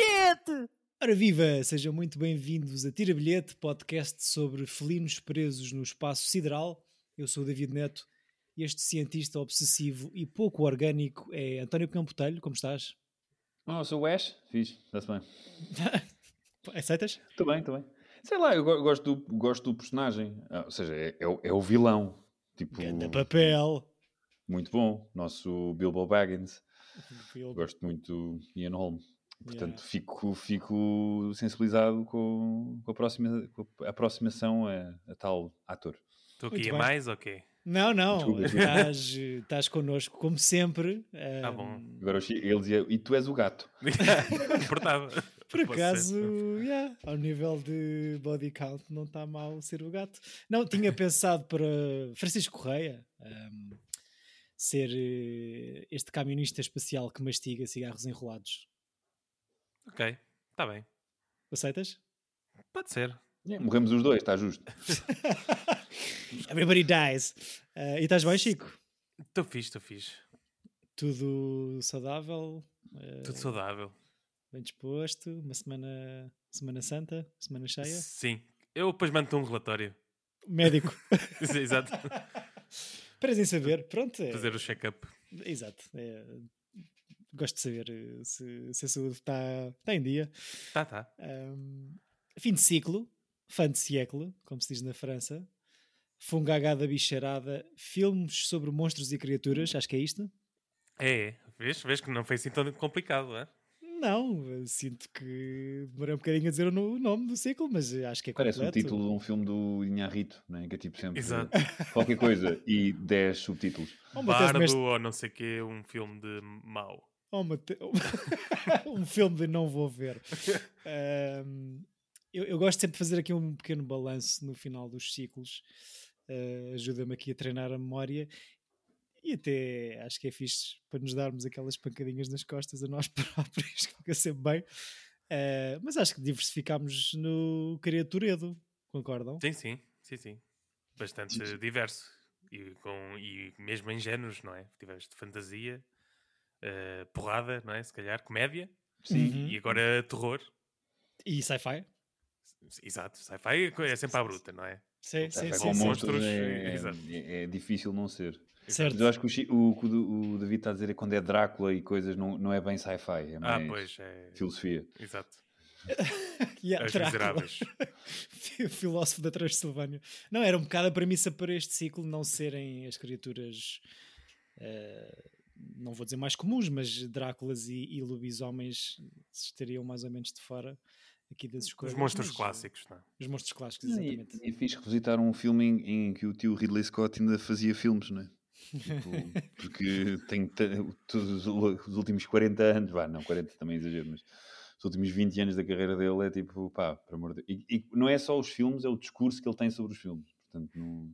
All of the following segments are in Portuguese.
bilhete! Ora viva, sejam muito bem-vindos a Tira Bilhete, podcast sobre felinos presos no espaço sideral. Eu sou o David Neto e este cientista obsessivo e pouco orgânico é António Pinhão Botelho. Como estás? Oh, sou o Ash? Fiz, está-se bem. Aceitas? Estou bem, estou bem. Sei lá, eu go- gosto do, gosto do personagem. Ah, ou seja, é, é o- é o vilão. Tipo, Ganda papel! muito bom. Nosso Bilbo Baggins. Eu- Gosto muito do Ian Holm. Portanto, Yeah. fico, fico sensibilizado com, com a, próxima, com a aproximação a, a tal ator. Estou aqui a mais, ok. Não, não, Desculpa, desculpa. estás, estás connosco como sempre. Tá Ahm, bom. Agora ele dizia, e tu és o gato. Importava. Por acaso, yeah, ao nível de body count, não está mal ser o gato. Não, tinha pensado para Francisco Correia ahm, ser eh, este camionista espacial que mastiga cigarros enrolados. Ok, está bem. Aceitas? Pode ser. É, morremos os dois, está justo. Everybody dies. Ah, e estás bem, Chico? Estou fixe, estou fixe. Tudo saudável? ah, Tudo saudável. Bem disposto? Uma semana, semana santa? Semana cheia? Sim. Eu depois mando-te um relatório. Médico. Exato. Para em saber, pronto. é- Fazer o check-up. Exato. é, gosto de saber eh, se, se a saúde está está em dia. Tá, tá. Ahm, fim de ciclo, fã de século, como se diz na França. Fungagada bicharada, filmes sobre monstros e criaturas, acho que é isto. É, é. Vês, vês que não foi assim tão complicado, é? Não, eu sinto que demorei um bocadinho a dizer o no- o nome do ciclo, mas acho que é Parece completo. título de um filme do Inharrito, né? que é tipo sempre Exato. qualquer coisa e 10 subtítulos. Bardo Mestre- ou não sei o quê, um filme de mau. Oh, Mate- um filme de não vou ver. Ahm, eu, eu gosto sempre de fazer aqui um pequeno balanço no final dos ciclos. Ah, Ajuda-me aqui a treinar a memória e até acho que é fixe para nos darmos aquelas pancadinhas nas costas a nós próprios, que fica sempre bem. Ah, mas acho que diversificámos no Criaturedo, concordam? Sim, sim, sim, sim. Bastante sim. diverso. E, com, e mesmo em géneros, não é? Tiveste fantasia, eh, porrada, não é? Se calhar, comédia. Sim. E agora terror. E sci-fi? Exato, sci-fi é sempre à bruta, não é? Sim, sim, É, sim. com sim. monstros é, exato. é- é difícil não ser. Certo. Mas eu acho que o, o que o, David está a dizer é quando é Drácula e coisas, não, não é bem sci-fi, é Ah, mais pois, é. filosofia. Exato. Yeah, Drácula. Miseráveis. o filósofo da Transilvânia. Não, era um bocado a premissa para este ciclo não serem as criaturas, eh, não vou dizer mais comuns, mas Dráculas e, e lobisomens estariam mais ou menos de fora aqui das Os escolhas. monstros mas, clássicos, não é? Os monstros clássicos, E, exatamente. e é fixe revisitar um filme em, em que o tio Ridley Scott ainda fazia filmes, não é? Tipo, porque tem todos os os últimos 40 anos, vá, não 40 também é exagero, mas os últimos 20 anos da carreira dele é tipo, pá, por amor de Deus. E, e não é só os filmes, é o discurso que ele tem sobre os filmes. Portanto, não...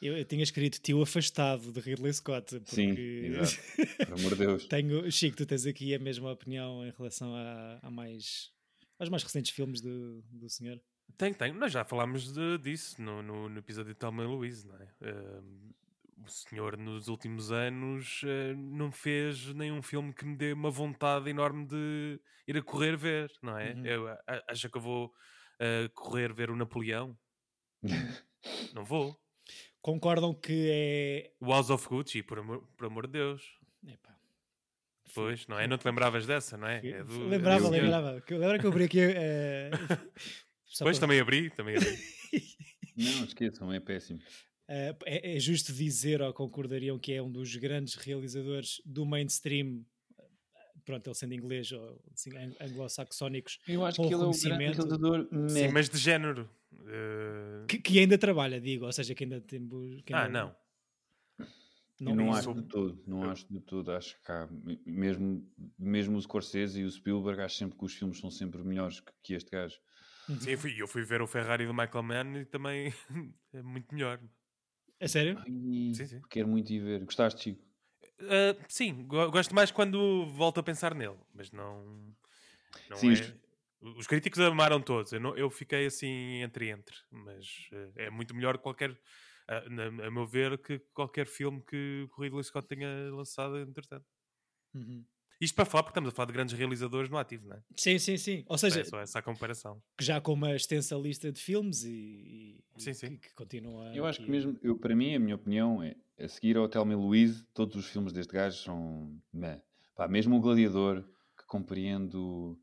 Eu, eu tinha escrito tio afastado de Ridley Scott, porque Sim, exato. Por amor de Deus. tenho, Chico, tu tens aqui a mesma opinião em relação a, a mais aos mais recentes filmes do, do senhor. Tem, tem. Nós já falámos de- disso no, no, no episódio de Thelma e Louise, não é? O senhor, nos últimos anos, eh, não fez nenhum filme que me dê uma vontade enorme de ir a correr ver, não é? Uhum. Eu, a- acha que eu vou eh, correr ver o Napoleão? não vou. Concordam que é. O House of Gucci, por amor, por amor de Deus. Epá, Pois, não é? Não te lembravas dessa, não é? Eu É do- lembrava, é do- lembrava. Que- Lembra que eu abri aqui. eh, só Pois, para- também abri, também abri. Não, esqueçam, é péssimo. eh, é, é justo dizer, ou concordariam, que é um dos grandes realizadores do mainstream. Pronto, ele sendo inglês ou assim, ang- anglo-saxónicos, Eu acho que ele é o grande realizador. Sim, mas de género. Eh, que, que ainda trabalha, digo, ou seja, que ainda tem. bu- que Ah, ainda- não. Eu não isso- acho de todo, não acho de todo. Acho que há, mesmo, mesmo o Scorsese e o Spielberg, acho sempre que os filmes são sempre melhores que, que este gajo. Sim, eu fui, eu fui ver o Ferrari do Michael Mann e também é muito melhor. É sério? Ai, Sim, sim. Quero muito ir ver. Gostaste, Chico? Ah, sim, go- gosto mais quando volto a pensar nele, mas não. não Sim, é- Os críticos amaram todos, eu, não- eu fiquei assim entre entre, mas eh, é muito melhor qualquer. A, na- a meu ver, que qualquer filme que o Ridley Scott tenha lançado, entretanto. Uhum. Isto para falar, porque estamos a falar de grandes realizadores no ativo, não é? Sim, sim, sim. Ou seja, é só essa a comparação. já com uma extensa lista de filmes e, e Sim, sim. Que, que continua. Eu acho que mesmo, eu, para mim, a minha opinião é a seguir ao Thelma e Louise, todos os filmes deste gajo são. meh. Pá, mesmo o Gladiador, que compreendo.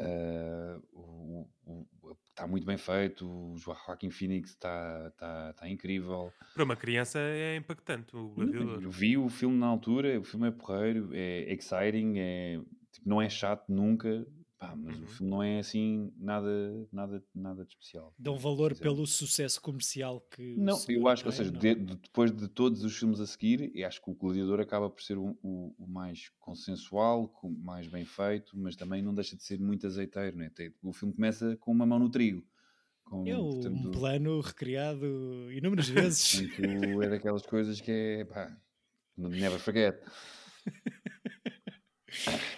Ah, o- o- o- está muito bem feito, o Joaquim Phoenix está está está incrível. Para uma criança é impactante o gladiador. Eu vi o filme na altura, o filme é porreiro, é exciting, é, tipo, não é chato nunca, pá, mas Uhum. o filme não é assim nada, nada, nada de especial. Dão valor pelo sucesso comercial que. Não, eu acho que, ou seja, de- de- depois de todos os filmes a seguir, eu acho que o Gladiador acaba por ser o, o- o mais consensual, mais bem feito, mas também não deixa de ser muito azeiteiro, né? Tem- O filme começa com uma mão no trigo. Com, É um portanto, plano recriado inúmeras vezes. é daquelas coisas que é, pá, never forget.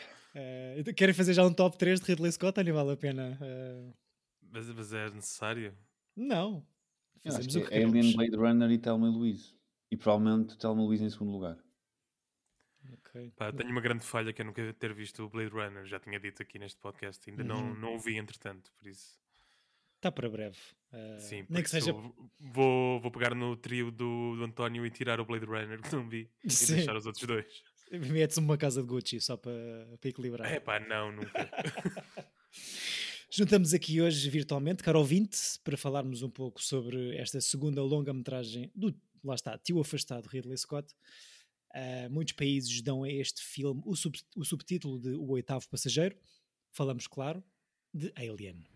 Então, querem fazer já um top 3 de Ridley Scott ou nem vale a pena? Eh, Mas, mas é necessário. não. Fazemos que o que é Alien. Blade Runner e Thelma e Louise. E provavelmente Thelma e Louise em segundo lugar. Ok. Pá, tenho uma grande falha que é nunca ter visto o Blade Runner. Já tinha dito aqui neste podcast. Ainda não, Uhum. não o vi, entretanto. Por isso, Está para breve. Eh, sim. por nem que seja. Vou, vou pegar no trio do, do António e tirar o Blade Runner que não vi. E Sim. deixar os outros dois. Metes uma casa de Gucci só para, para equilibrar. É pá, não, nunca. Juntamos aqui hoje virtualmente, caro ouvinte, para falarmos um pouco sobre esta segunda longa-metragem do, lá está, Tio Afastado, Ridley Scott. Ah, muitos países dão a este filme o, sub- o subtítulo de O Oitavo Passageiro. Falamos, claro, de Alien.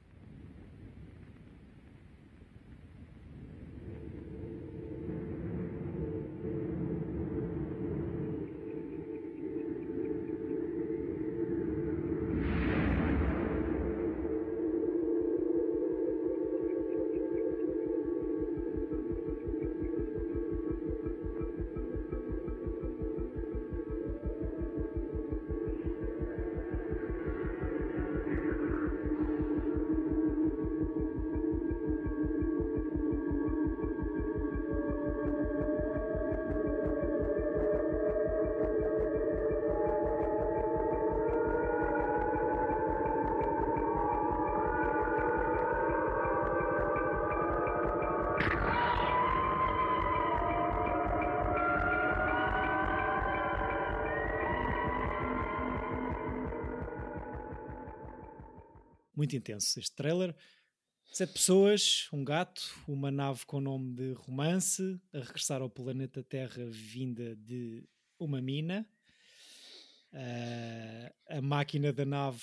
Muito intenso este trailer. Sete pessoas, um gato, uma nave com nome de romance, a regressar ao planeta Terra vinda de uma mina. Ah, a máquina da nave,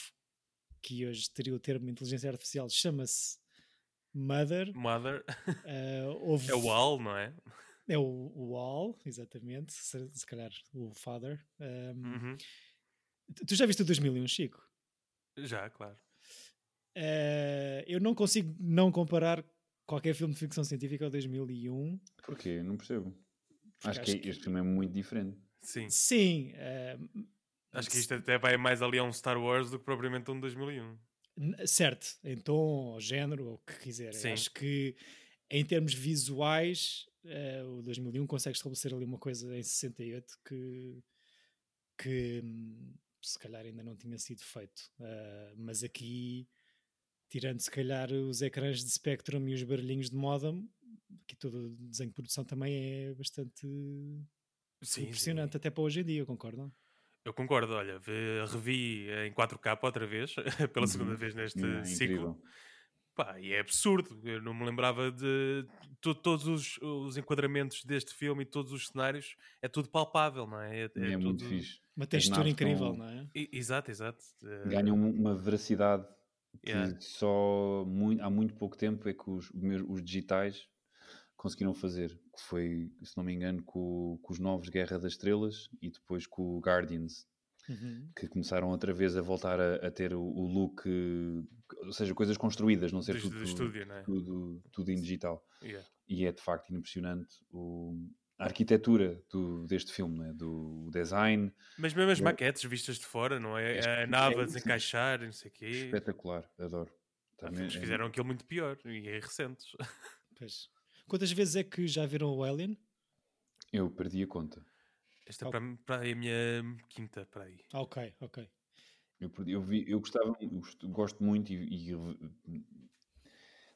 que hoje teria o termo inteligência artificial, chama-se Mother. Mother Ah, houve- é o Al, não é? É o, o All, exatamente. Se, se calhar o Father. Um, Uhum. tu- Tu já viste o 2001, Chico? Já, claro. Eh, eu não consigo não comparar qualquer filme de ficção científica ao 2001. Porquê? Não percebo. Porque Acho, que, este filme é muito diferente. Sim. Sim, eh, Acho que isto até vai mais ali a um Star Wars do que propriamente um 2001. n- certo, em tom, ou género, ou o que quiser. Sim. Acho que em termos visuais, eh, o 2001 consegue estabelecer ali uma coisa em 68 que, que hum, se calhar ainda não tinha sido feito. Eh, mas aqui, tirando se calhar os ecrãs de Spectrum e os barulhinhos de modem, aqui todo o desenho de produção também é bastante Sim, impressionante, sim. até para hoje em dia, concordam? Eu concordo, olha, revi em 4K outra vez, pela segunda Uhum. vez neste É ciclo. incrível. Pá, e é absurdo. Eu não me lembrava de to- todos os, os enquadramentos deste filme e todos os cenários. É tudo palpável, não é? É, É, é muito tudo- fixe. Uma textura incrível, estão- não é? I- Exato, exato. Eh, Ganham uma veracidade que Yeah. só muito, há muito pouco tempo é que os, os digitais conseguiram fazer. Que foi, se não me engano, com, com os novos Guerra das Estrelas e depois com o Guardians, Uhum. que começaram outra vez a voltar a, a ter o, o look, ou seja, coisas construídas, não ser do, tudo, do estúdio, não é? tudo, tudo em digital. Yeah. E é de facto impressionante o, a arquitetura do, deste filme, né? do design, Mas mesmo as Eu- maquetes vistas de fora, não é? É A nave a isso. desencaixar, e não sei o quê. espetacular, adoro. Também que é- fizeram aquilo muito pior e é recentes. Pois. Quantas vezes é que já viram o Alien? Eu perdi a conta. Esta é para, para a minha quinta, para aí. Ok, ok. Eu, eu, vi, eu gostava, eu gosto muito e, e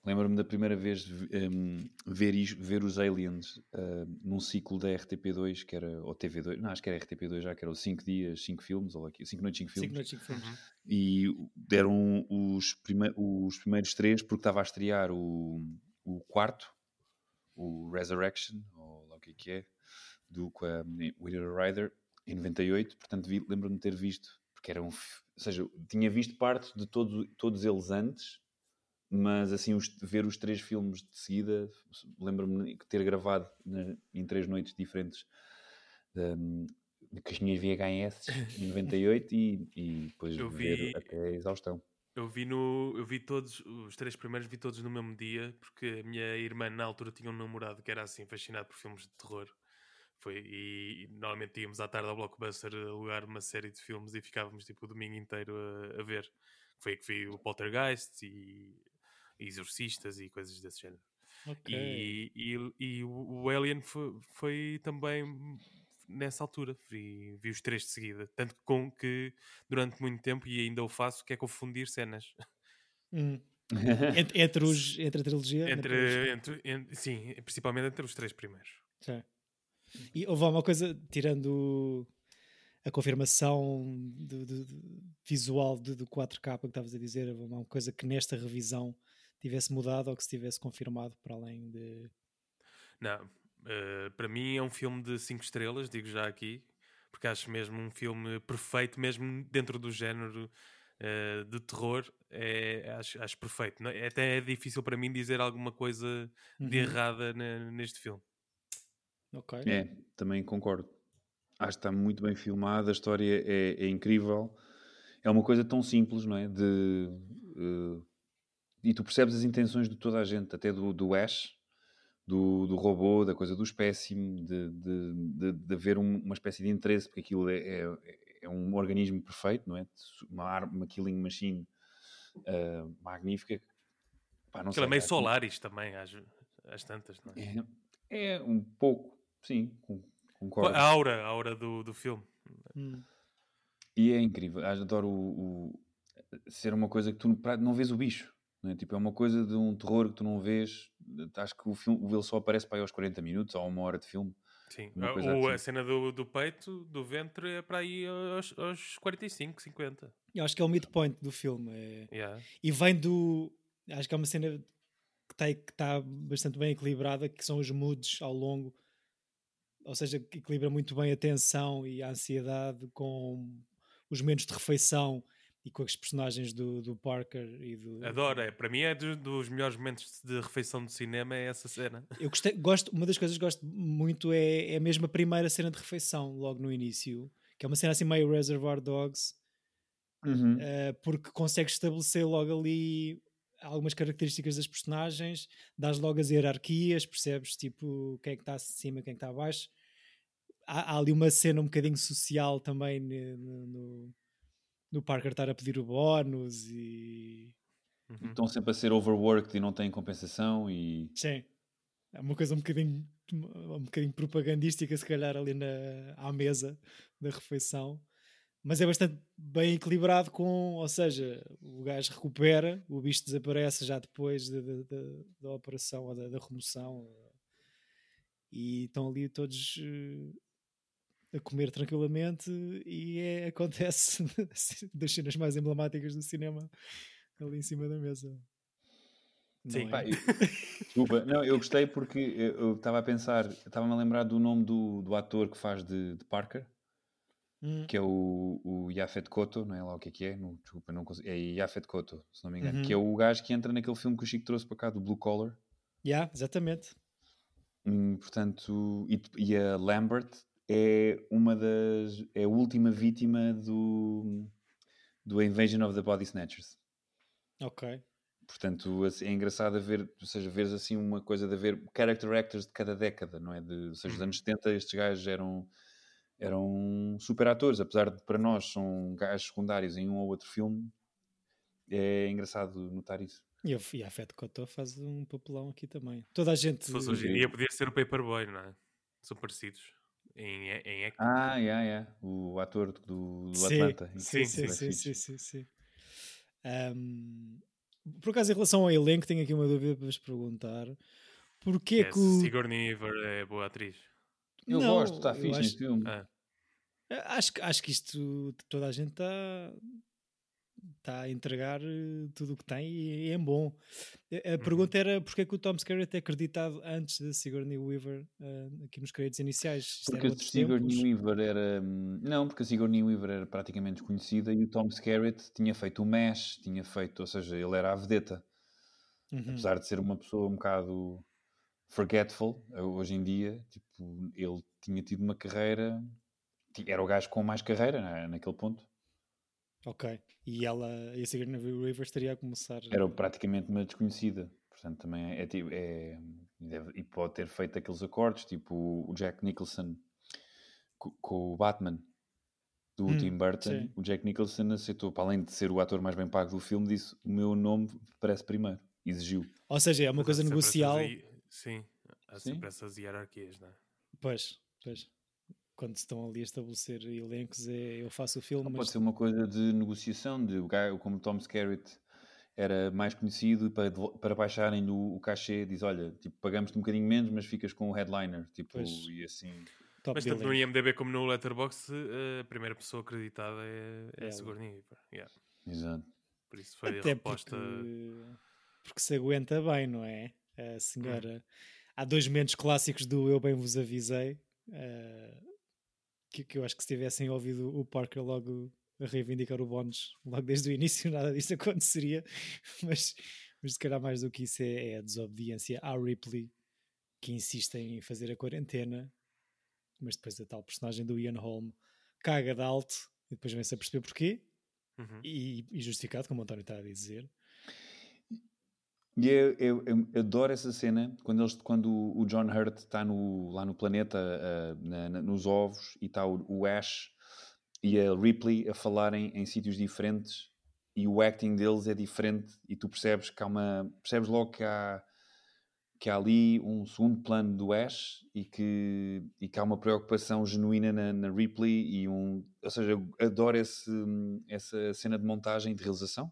lembro-me da primeira vez um, ver, ver os Aliens uh, num ciclo da RTP2, que era, ou TV2, não, acho que era RTP2 já, que era 5 dias, 5 filmes, ou 5 noites, 5 filmes. 5 noites, 5 filmes. Uhum. E deram os, prime os primeiros três, porque estava a estrear o, o quarto, o Resurrection, ou lá o que é que é, do com a Winona Ryder, em 98, portanto lembro-me de ter visto, porque era um, ou seja, tinha visto parte de todo, todos eles antes, mas assim os, ver os três filmes de seguida, lembro-me de ter gravado em três noites diferentes um, com as minhas VHS em 98 e, e depois eu ver vi, até a exaustão. Eu vi no, eu vi todos, os três primeiros vi todos no mesmo dia, porque a minha irmã na altura tinha um namorado que era assim fascinado por filmes de terror. Foi, e, e normalmente íamos à tarde ao Blockbuster alugar uma série de filmes e ficávamos tipo o domingo inteiro a, a ver. Foi aí que vi o Poltergeist e exorcistas e coisas desse género. Okay. E, e, e, o Alien foi, foi, também nessa altura, vi, vi os três de seguida. Tanto com que durante muito tempo, e ainda o faço, que é confundir cenas. Hum. entre, entre, os, entre a trilogia? Entre, entre, entre, sim, principalmente entre os três primeiros. Sim. E houve uma coisa, tirando a confirmação do, do, do visual do, do 4K que estavas a dizer, houve uma coisa que nesta revisão tivesse mudado ou que se tivesse confirmado para além de. Não, uh, para mim é um filme de 5 estrelas, digo já aqui, porque acho mesmo um filme perfeito, mesmo dentro do género uh, de terror, é, acho, acho perfeito. Não, é, até é difícil para mim dizer alguma coisa uhum. de errada neste filme. Ok. É, também concordo. Acho que está muito bem filmado, a história é, é incrível. É uma coisa tão simples, não é? De. Uh, e tu percebes as intenções de toda a gente, até do, do Ash, do, do robô, da coisa do espécime, de, de, de, de haver um, uma espécie de interesse, porque aquilo é, é, é, um organismo perfeito, não é? Uma, arma, uma killing machine uh, magnífica. Pá, não aquilo é meio Solaris também, às, às tantas, não é? é? é? um pouco, sim, concordo. A aura, a aura do, do filme. Hum. E é incrível, adoro o, o, ser uma coisa que tu não vês o bicho. É? Tipo, é uma coisa de um terror que tu não vês. Acho que o filme ele só aparece para aí aos 40 minutos, ou uma hora de filme. Sim, ou assim. a cena do, do peito, do ventre, é para aí aos, aos 45, 50. Eu acho que é o midpoint do filme. É... Yeah. E vem do. Acho que é uma cena que está que tá bastante bem equilibrada, que são os moods ao longo. Ou seja, que equilibra muito bem a tensão e a ansiedade com os momentos de refeição e com as personagens do, do Parker e do. Adoro, é. Para mim é dos melhores momentos de refeição do cinema é essa cena. Eu gostei, gosto, uma das coisas que gosto muito é, é mesmo a primeira cena de refeição, logo no início, que é uma cena assim meio Reservoir Dogs, uhum. uh, porque consegue estabelecer logo ali algumas características das personagens, dás logo as hierarquias, percebes tipo quem é que está acima, quem é que está abaixo. Há, há ali uma cena um bocadinho social também no, no no Parker estar a pedir o bónus e. Uhum. Estão sempre a ser overworked e não têm compensação e. Sim. É uma coisa um bocadinho, um bocadinho propagandística, se calhar, ali na, à mesa da refeição. Mas é bastante bem equilibrado com, ou seja, o gajo recupera, o bicho desaparece já depois da, da, da operação ou da, da remoção e estão ali todos eh, a comer tranquilamente e é, acontece das cenas mais emblemáticas do cinema ali em cima da mesa. Sim, é? Pá, eu, desculpa, não, eu gostei porque eu estava a pensar, estava-me a lembrar do nome do, do ator que faz de, de Parker, hum. que é o, o Yafet Koto, não é lá o que é que é, não, desculpa, não consigo, é Yafet Koto, se não me engano, uhum. que é o gajo que entra naquele filme que o Chico trouxe para cá, do Blue Collar. Yeah, exatamente. Hum, portanto, e, e a Lambert é uma das. é a última vítima do. do Invasion of the Body Snatchers. Ok. Portanto, assim, é engraçado ver, ou seja, veres assim uma coisa de haver character actors de cada década, não é? De, ou seja, nos anos 70 estes gajos eram, eram super atores, apesar de para nós são gajos secundários em um ou outro filme, é engraçado notar isso. E, eu, e a Fed Cotto faz um papelão aqui também. Toda a gente. Se fosse hoje em dia, podia ser o Paperboy, não é? São parecidos. Em, em. Ah, yeah, yeah. o ator do, do Sim, Atlanta. sim, Sim, sim, sim. sim, sim. Ahm, por acaso, em relação ao elenco, tenho aqui uma dúvida para vos perguntar. Porquê É, que o... Sigourney Weaver é boa atriz. Eu Não, gosto, está eu fixe acho- neste filme. Ah, Acho, que- acho que isto toda a gente está está a entregar eh, tudo o que tem e é bom. A, a Uhum. pergunta era porque é que o Tom Skerritt é acreditado antes da Sigourney Weaver eh, aqui nos créditos iniciais. Isto Porque a Sigourney tempos. Weaver era. hum, Não, porque a Sigourney Weaver era praticamente desconhecida e o Tom Skerritt tinha feito o MASH, tinha feito, ou seja, ele era a vedeta. Uhum. Apesar de ser uma pessoa um bocado forgetful, eh, hoje em dia, tipo, ele tinha tido uma carreira. Era o gajo com mais carreira né, naquele ponto. Ok. E ela, e a Sigourney Weaver estaria a começar. Era praticamente uma desconhecida. Portanto, também é, é, tipo- é- deve- e pode ter feito aqueles acordes, tipo o Jack Nicholson co- com, o Batman do Hum, Tim Burton. sim. O Jack Nicholson aceitou, para além de ser o ator mais bem pago do filme, disse: O meu nome parece primeiro. Exigiu. Ou seja, é uma mas coisa essas negocial. aí- Sim, há Sim. sempre essas hierarquias, não é? Pois, pois. Quando se estão ali a estabelecer elencos, é eu faço o filme, Não mas pode ser uma coisa de negociação, de o gajo, como Tom Skerritt era mais conhecido e para, para baixarem o, o cachê, diz: Olha, tipo, pagamos-te um bocadinho menos, mas ficas com o headliner. Tipo, Pois. e assim. top Mas tanto no. IMDB como no Letterboxd, a primeira pessoa acreditada é, é a Sigourney Weaver. Yeah. Exato. Por isso foi Até a resposta. porque, porque se aguenta bem, não é? A Hum. senhora. Há dois momentos clássicos do Eu Bem Vos Avisei eh, que, que eu acho que se tivessem ouvido o Parker logo a reivindicar o bónus logo desde o início, nada disso aconteceria. Mas, mas se calhar mais do que isso é, é a desobediência à Ripley que insiste em fazer a quarentena, mas depois a tal personagem do Ian Holm caga de alto e depois vem-se a perceber porquê Uhum. e, e justificado, como o António está a dizer. E eu, eu- eu adoro essa cena quando, eles, quando o John Hurt está no, lá no planeta, ah, na- na- nos ovos, e está o, o Ash e a Ripley a falarem em sítios diferentes e o acting deles é diferente e tu percebes que há uma. percebes logo que há, que há ali um segundo plano do Ash e que, e que há uma preocupação genuína na, na Ripley e um. Ou seja, eu adoro esse, essa cena de montagem e de realização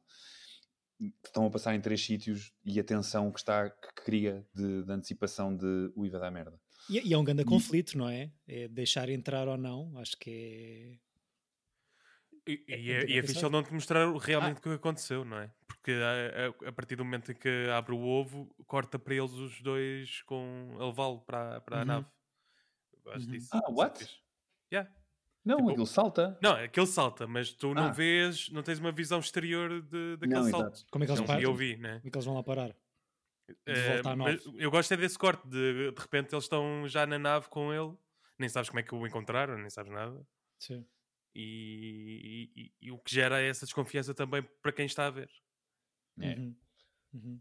estão a passar em três sítios e a tensão que está que cria de, de antecipação de o IVA da merda. E, e é um grande E- conflito, não é? É deixar entrar ou não. Acho que E, É- e é é, e é ele não te mostrar o- realmente Ah. o que aconteceu, não é? Porque a, a- a partir do momento em que abre o ovo, corta para eles os dois com a levá-lo para, para a Uhum. nave. Eu acho Uhum. disso. Ah, é what? Yeah. Não, Tipo- aquilo salta. Não, aquele salta, mas tu não Ah. vês, não tens uma visão exterior de, daquele Não, salto. exato. é. Como é que eles Não, param? eu vi, né? Como é que eles vão lá parar? Nave. eu gosto é desse corte, de, de repente eles estão já na nave com ele, nem sabes como é que o encontraram, nem sabes nada. Sim. E, e- e o que gera é essa desconfiança também para quem está a ver. É. Uhum. Uhum.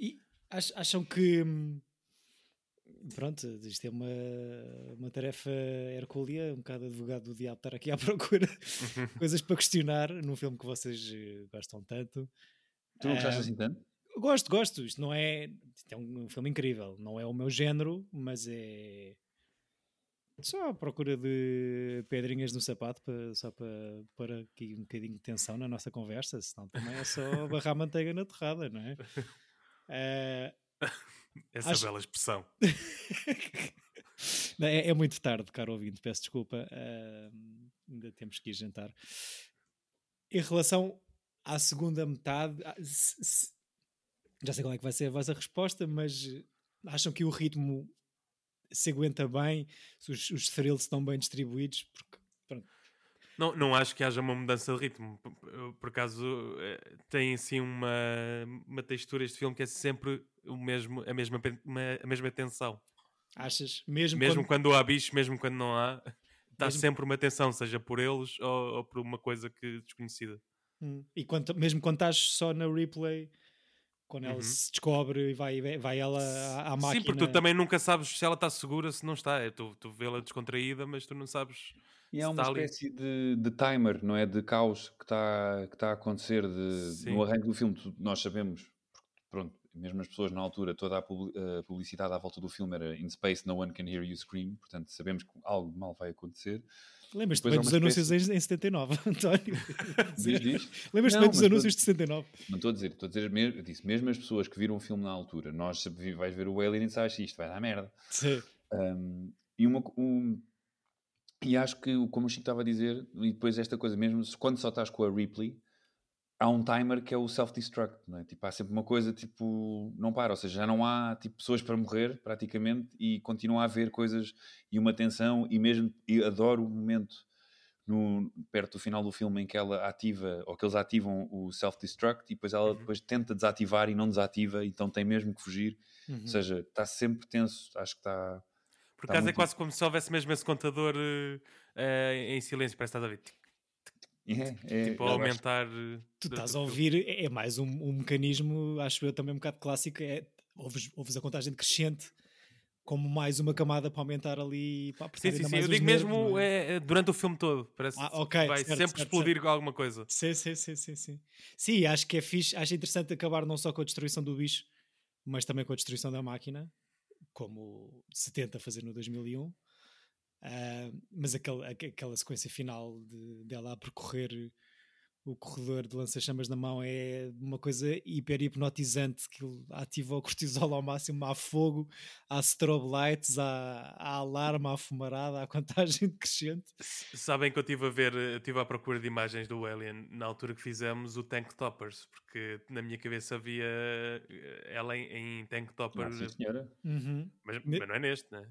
E ach- acham que hum, pronto, isto é uma, uma tarefa hercúlea, um bocado advogado do diabo estar aqui à procura coisas para questionar num filme que vocês eh, gostam tanto. Tu não gostaste Ah, assim tanto? Gosto, gosto. Isto não é. Isto é um, filme incrível. Não é o meu género, mas é. Só à procura de pedrinhas no sapato, para, só para pôr aqui um bocadinho de tensão na nossa conversa, senão também é só barrar manteiga na torrada, não é? Eh, Essa Acho- bela expressão. Não, é, é muito tarde, caro ouvinte, peço desculpa. ah, ainda temos que ir jantar. Em relação à segunda metade, ah, já sei qual é que vai ser a vossa resposta, mas eh, acham que o ritmo se aguenta bem, se os, os thrills estão bem distribuídos? Porque, pronto, Não, não acho que haja uma mudança de ritmo. Por, por acaso eh, tem assim uma, uma textura este filme que é sempre o mesmo, a, mesma, a mesma tensão. achas? Mesmo, Mesmo quando, quando há bicho, mesmo quando não há, está Mesmo- sempre uma tensão, seja por eles ou, ou por uma coisa que desconhecida. Hum, e quando, mesmo quando estás só na replay, quando ela Uhum. se descobre e vai, vai ela à, à máquina... Sim, porque tu também nunca sabes se ela está segura, se não está. É, tu, tu vê-la descontraída, mas tu não sabes. E se uma está ali. espécie de, de timer, não é? De caos que está que tá a acontecer de, Sim. no arranque do filme. Nós sabemos, pronto, mesmo as pessoas na altura, toda a publicidade à volta do filme era In Space No One Can Hear You Scream, portanto sabemos que algo mal vai acontecer. Lembras-te bem dos anúncios espécie... em 79, António? diz, diz. Lembras-te bem dos anúncios de 79? Não estou a dizer, estou a dizer, mesmo, eu disse, mesmo as pessoas que viram o filme na altura, nós vais ver o Alien e sabes isto vai dar merda. Sim. Um, e uma, um, e acho que, como o Chico estava a dizer, e depois esta coisa mesmo, quando só estás com a Ripley, há um timer que é o self-destruct, é? Tipo, há sempre uma coisa, tipo, não para, ou seja, já não há, tipo, pessoas para morrer, praticamente, e continua a haver coisas e uma tensão, e mesmo, e adoro o momento no, perto do final do filme em que ela ativa, ou que eles ativam o self-destruct, e depois ela uhum. depois tenta desativar e não desativa, então tem mesmo que fugir, uhum. ou seja, está sempre tenso, acho que está por tá acaso é quase como se houvesse mesmo esse contador uh, em silêncio, parece que estás a ver. É, é, tipo, a aumentar. Acho... Eh, tu estás a ouvir, é, é mais um, um, mecanismo, acho eu também um bocado clássico, é ouves, ouves a contagem decrescente como mais uma camada para aumentar ali para sim, sim, sim. eu digo nervos, mesmo é? é? durante o filme todo parece ah, okay, vai certo, sempre certo, explodir certo. alguma coisa sim, sim, sim, sim, sim sim, acho que é fixe acho interessante acabar não só com a destruição do bicho mas também com a destruição da máquina como se tenta fazer no 2001. Uh, ah, mas aquela sequência final de, dela a percorrer o corredor de lança-chamas na mão é uma coisa hiper hipnotizante que ativa o cortisol ao máximo, há fogo, há strobe lights, há, há alarme, há fumarada, há contagem decrescente. Sabem que eu estive a ver, estive à procura de imagens do Alien na altura que fizemos o Tank Toppers, porque na minha cabeça havia eh, ela em, em Tank Toppers. Nossa senhora. Uhum. Mas, mas, não é neste, né?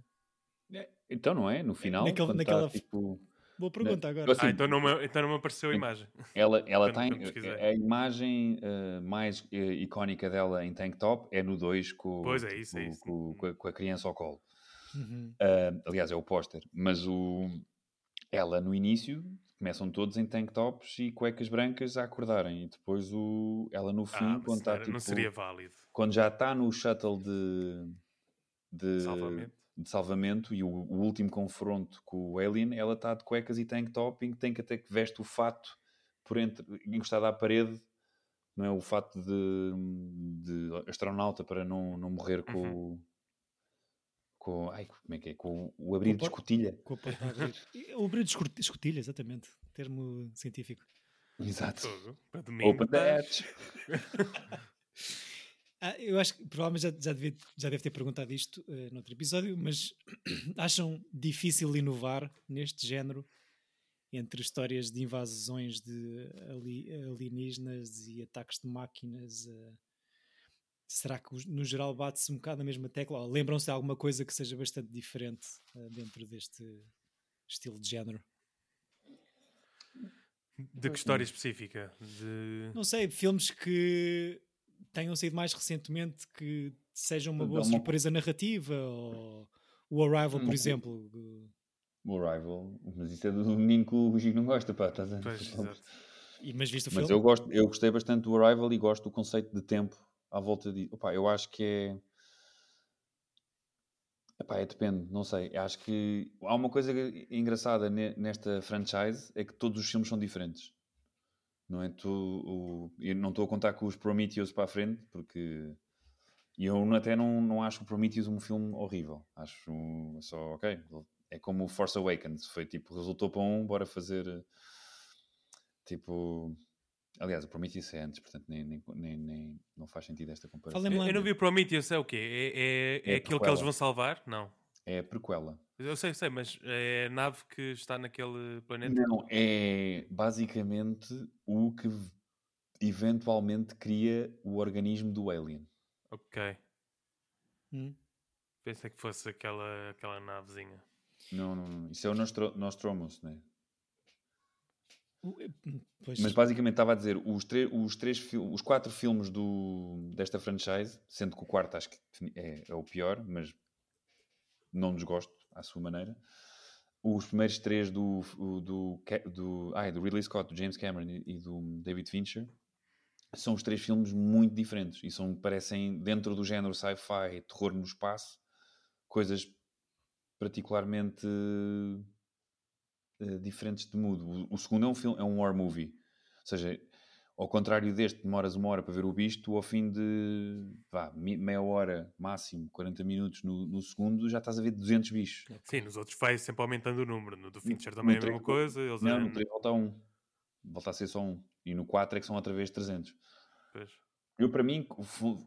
É, então não é? No final, naquele, naquela... Tá, tipo Boa pergunta agora. Assim, ah, então não, me, então não me apareceu a imagem. Ela, ela tem. A imagem uh, mais uh, icónica dela em tank top é no 2 com, pois é, isso, é isso. Com, com, com, a criança ao colo. Uhum. Uh, aliás, é o póster. Mas o, ela no início começam todos em tank tops e cuecas brancas a acordarem. E depois o, ela no fim, ah, quando está tipo. Não seria válido. Quando já está no shuttle de. de Salvamento de salvamento e o, o, último confronto com o Alien, ela está de cuecas e tank top e tem que até que veste o fato por entre, encostado à parede, não é? O fato de, de astronauta para não, não morrer com uhum. com, ai, como é que é? Com o abrir de escotilha. Com o abrir de escotilha, exatamente. Termo científico. Exato. Open that. Ah, eu acho que provavelmente já, já, deve, já deve ter perguntado isto uh, noutro episódio, mas acham difícil inovar neste género entre histórias de invasões de ali, alienígenas e ataques de máquinas? Uh, será que no geral bate-se um bocado na mesma tecla? Lembram-se de alguma coisa que seja bastante diferente uh, dentro deste estilo de género? De que história específica? De... Não sei, filmes que tenham saído mais recentemente que sejam uma boa uma... surpresa narrativa ou o Arrival, por exemplo. O Arrival, mas isso é do menino que o Gigo não gosta, pá, estás a pois, e, mas viste o mas filme? eu, gosto, eu gostei bastante do Arrival e gosto do conceito de tempo à volta de. Opa, eu acho que é. Epá, é depende, não sei. Acho que há uma coisa engraçada nesta franchise é que todos os filmes são diferentes não é? Tu, o, eu não estou a contar com os Prometheus para a frente, porque eu até não, não acho o Prometheus um filme horrível. Acho só, ok, é como o Force Awakens, foi tipo, resultou para um, bora fazer tipo. Aliás, o Prometheus é antes, portanto nem, nem, nem, nem não faz sentido esta comparação. Eu, eu não vi o Prometheus, é o quê? É, é, é, é aquilo que eles vão salvar? Não. É a prequela. Eu sei, sei, mas é a nave que está naquele planeta? Não, é basicamente o que eventualmente cria o organismo do Alien. Ok. Hum. Pensei que fosse aquela, aquela navezinha. Não, não, não. Isso é o Nostro, Nostromus, não é? Hum, pois. Mas basicamente estava a dizer, os, os, três os quatro filmes do, desta franchise, sendo que o quarto acho que é, é o pior, mas não desgosto à sua maneira. Os primeiros três do, do, do, ai, do Ridley Scott, do James Cameron e do David Fincher são os três filmes muito diferentes e são, parecem, dentro do género sci-fi, terror no espaço, coisas particularmente uh, diferentes de mood. O, o, segundo é um, filme, é um war movie, ou seja, Ao contrário deste, demoras uma hora para ver o bicho, tu ao fim de vá, meia hora, máximo, 40 minutos no, no, segundo, já estás a ver 200 bichos. Sim, nos outros vai sempre aumentando o número. No do Fincher também é a mesma coisa. Eles não, no 3 volta a 1. Volta a ser só 1. E no 4 é que são outra vez 300. Pois. Eu, para mim,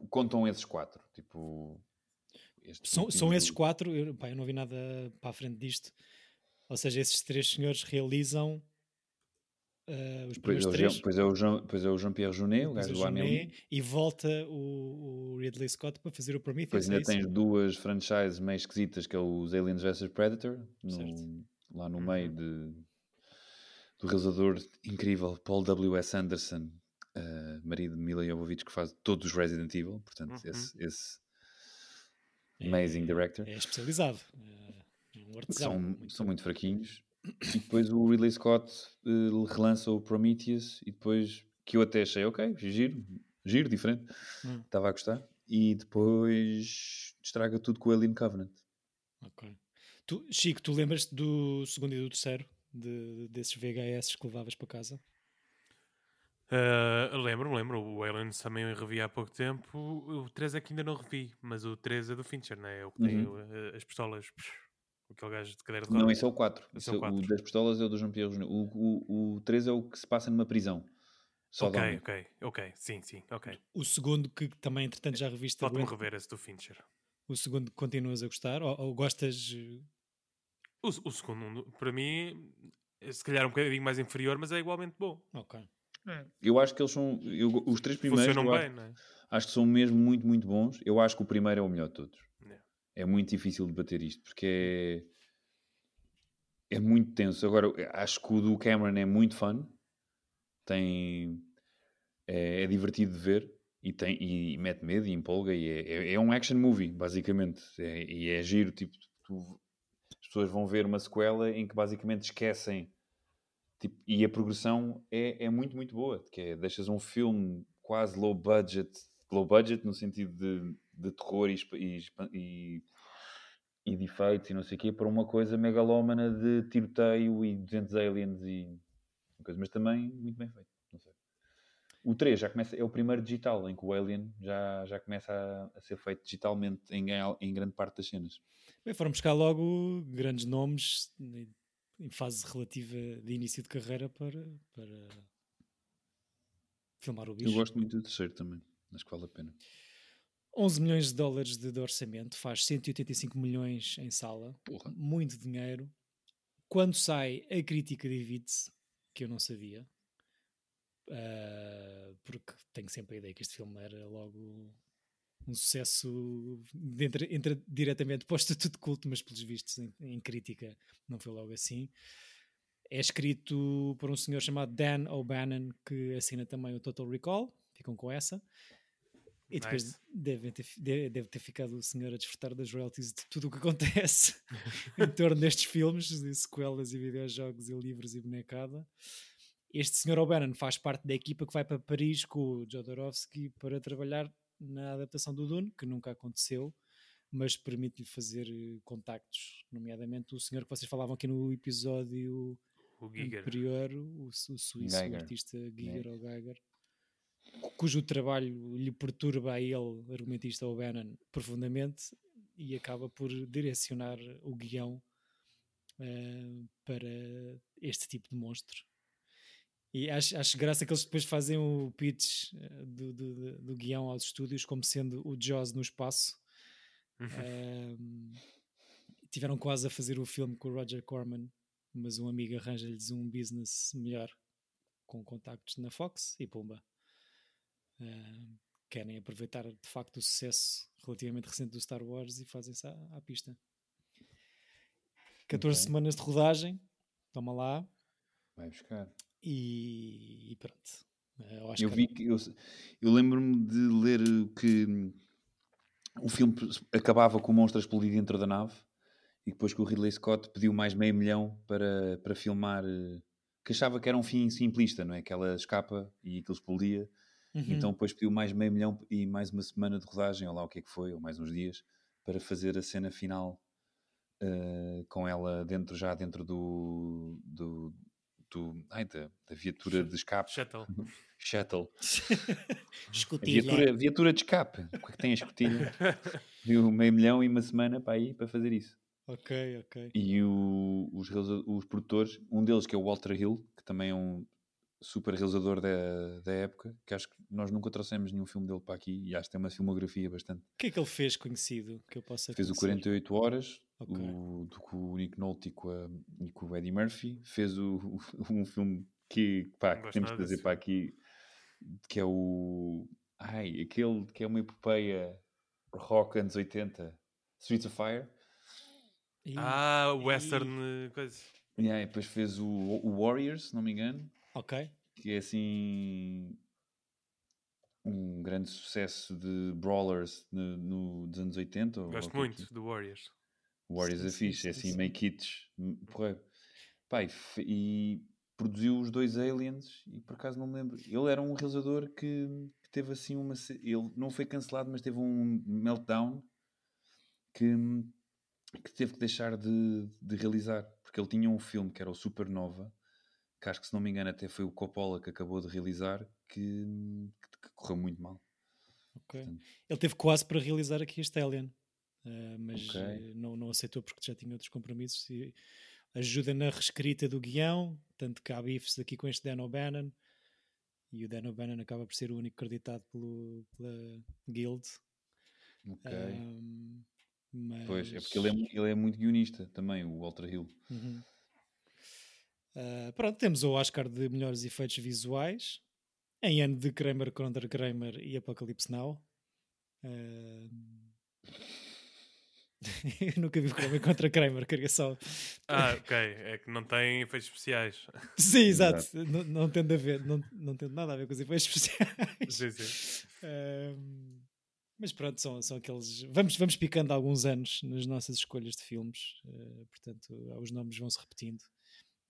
contam esses 4. Tipo... São, são esses 4, eu, pá, eu não vi nada para a frente disto. Ou seja, esses três senhores realizam Uh, os pois, é três. Pois é o Jean, pois é o Jean-Pierre Jeunet, o gajo do Amélie. E volta o, o, Ridley Scott para fazer o Prometheus. Pois ainda é tens duas franchises meio esquisitas, que é os Aliens vs Predator, no, lá no meio uhum. de, do realizador incrível Paul W.S. Anderson, uh, marido de Mila Jovovich, que faz todos os Resident Evil, portanto uhum. esse, esse é, amazing director. É especializado. É um artesão. São, são muito fraquinhos e depois o Ridley Scott uh, relança o Prometheus e depois que eu até achei ok, giro, giro, diferente, hum. estava hum. a gostar. E depois estraga tudo com o Alien Covenant. Ok. Tu, Chico, tu lembras-te do segundo e do terceiro? De, desses VHS que levavas para casa? Uh, lembro-me, lembro. O Aliens também eu revi há pouco tempo. O 3 é que ainda não revi, mas o 3 é do Fincher, não é? É o que uhum. tem uh, as pistolas aquele gajo de cadeira de rodas. Não, esse é o 4. Esse é o, 4. o das pistolas é o do Jean-Pierre Jeunet. O, o, o 3 é o que se passa numa prisão. Só ok, ok, ok, sim, sim, ok. O segundo que também, entretanto, já reviste. Pode-me rever esse do Fincher. O segundo continuas a gostar? Ou, ou gostas... O, o, segundo, para mim, se calhar um bocadinho mais inferior, mas é igualmente bom. Ok. É. Eu acho que eles são... Eu, os três primeiros... Funcionam bem, acho, não é? Acho que são mesmo muito, muito bons. Eu acho que o primeiro é o melhor de todos é muito difícil de bater isto, porque é, é muito tenso. Agora, acho que o do Cameron é muito fun, tem, é, é divertido de ver e, tem, e, e, mete medo e empolga. E é, é, é um action movie, basicamente. É, e é giro, tipo, tu, as pessoas vão ver uma sequela em que basicamente esquecem. Tipo, e a progressão é, é muito, muito boa. Que é, deixas um filme quase low budget, low budget no sentido de de terror e, e, e, e de efeitos e não sei o quê para uma coisa megalómana de tiroteio e 200 aliens e coisa, mas também muito bem feito. Não sei. O 3 já começa, é o primeiro digital em que o Alien já, já começa a, a ser feito digitalmente em, em grande parte das cenas. Bem, foram buscar logo grandes nomes em fase relativa de início de carreira para, para filmar o bicho. Eu gosto muito do terceiro também, acho que vale a pena. 11 milhões de dólares de, de orçamento, faz 185 milhões em sala, Porra. muito dinheiro. Quando sai, a crítica divide-se, que eu não sabia, uh, porque tenho sempre a ideia que este filme era logo um sucesso entre, entre, diretamente posto tudo culto, mas pelos vistos em, em, crítica não foi logo assim. É escrito por um senhor chamado Dan O'Bannon, que assina também o Total Recall, ficam com essa. E depois nice. deve, ter, deve ter ficado o senhor a desfrutar das royalties de tudo o que acontece em torno destes filmes, de sequelas e videojogos e livros e bonecada. Este senhor O'Bannon faz parte da equipa que vai para Paris com o Jodorowsky para trabalhar na adaptação do Dune, que nunca aconteceu, mas permite-lhe fazer eh, contactos, nomeadamente o senhor que vocês falavam aqui no episódio anterior, o, o suíço, o artista Giger ou Geiger cujo trabalho lhe perturba a ele, argumentista O'Bannon, profundamente e acaba por direcionar o guião uh, para este tipo de monstro. E acho, acho graça que eles depois fazem o pitch uh, do, do, do, guião aos estúdios como sendo o Jaws no espaço. Uh, tiveram quase a fazer o filme com o Roger Corman, mas um amigo arranja-lhes um business melhor com contactos na Fox e pumba Uh, querem aproveitar de facto o sucesso relativamente recente do Star Wars e fazem-se à, à, pista. 14 okay. semanas de rodagem, toma lá. Vai buscar. E, e pronto. Eu, eu vi que eu, eu lembro-me de ler que o filme acabava com o monstro a explodir dentro da nave e depois que o Ridley Scott pediu mais meio milhão para, para filmar eh, que achava que era um fim simplista, não é? Que ela escapa e aquilo explodia Uhum. Então depois pediu mais meio milhão e mais uma semana de rodagem, ou lá o que é que foi, ou mais uns dias, para fazer a cena final uh, com ela dentro já dentro do, do do, ai, da, da viatura de escape. Shuttle. Shuttle. A Escotilha. viatura, viatura de escape. O que é que tem a escotilha? Viu meio milhão e uma semana para ir para fazer isso. Ok, ok. E o- os, os produtores, um deles que é o Walter Hill, que também é um super realizador da, da época, que acho que nós nunca trouxemos nenhum filme dele para aqui e acho que tem uma filmografia bastante. O que é que ele fez conhecido que eu possa Fez o conhecer? 48 Horas, Ok. o, do, com o Nick Nolte e com, a- e com o Eddie Murphy. Fez o, um filme que, pá, que temos que trazer para aqui, que é o. Ai, aquele que é uma epopeia rock anos 80, Streets of Fire. Ih, Ah, o western eh, coisa. E aí, depois fez o, o Warriors, se não me engano, Ok. que é assim um grande sucesso de brawlers no, no- dos anos 80. ou Gosto muito do Warriors. Warriors Sim, é sim, fixe, é sim, assim sim. meio kits, porreiro. Pá, e, e produziu os dois Aliens e por acaso não me lembro. Ele era um realizador que, que teve assim uma. Ele não foi cancelado, mas teve um meltdown que, que teve que deixar de, de realizar. Porque ele tinha um filme que era o Supernova, que acho que se não me engano até foi o Coppola que acabou de realizar, que, que correu muito mal. ok. Portanto, Ele teve quase para realizar aqui este Alien, eh, mas Ok. eh, não, não aceitou porque já tinha outros compromissos e ajuda na reescrita do guião, tanto que há bifes aqui com este Dan O'Bannon e o Dan O'Bannon acaba por ser o único creditado pelo, pela Guild. ok. Ahm, mas... Pois, é porque ele é, ele é muito guionista também, o Walter Hill. Uhum. Ah, pronto, temos o Oscar de melhores efeitos visuais em ano de Kramer contra Kramer e Apocalypse Now. Ah, Eu nunca vi o Kramer contra Kramer, queria só. Ah, ok. É que não tem efeitos especiais. Sim, exato. Não, não tendo a ver, não, não tendo nada a ver com os efeitos especiais. Sim, sim. Ahm, mas pronto, são, são aqueles. Vamos, vamos picando alguns anos nas nossas escolhas de filmes, eh, portanto, os nomes vão se repetindo.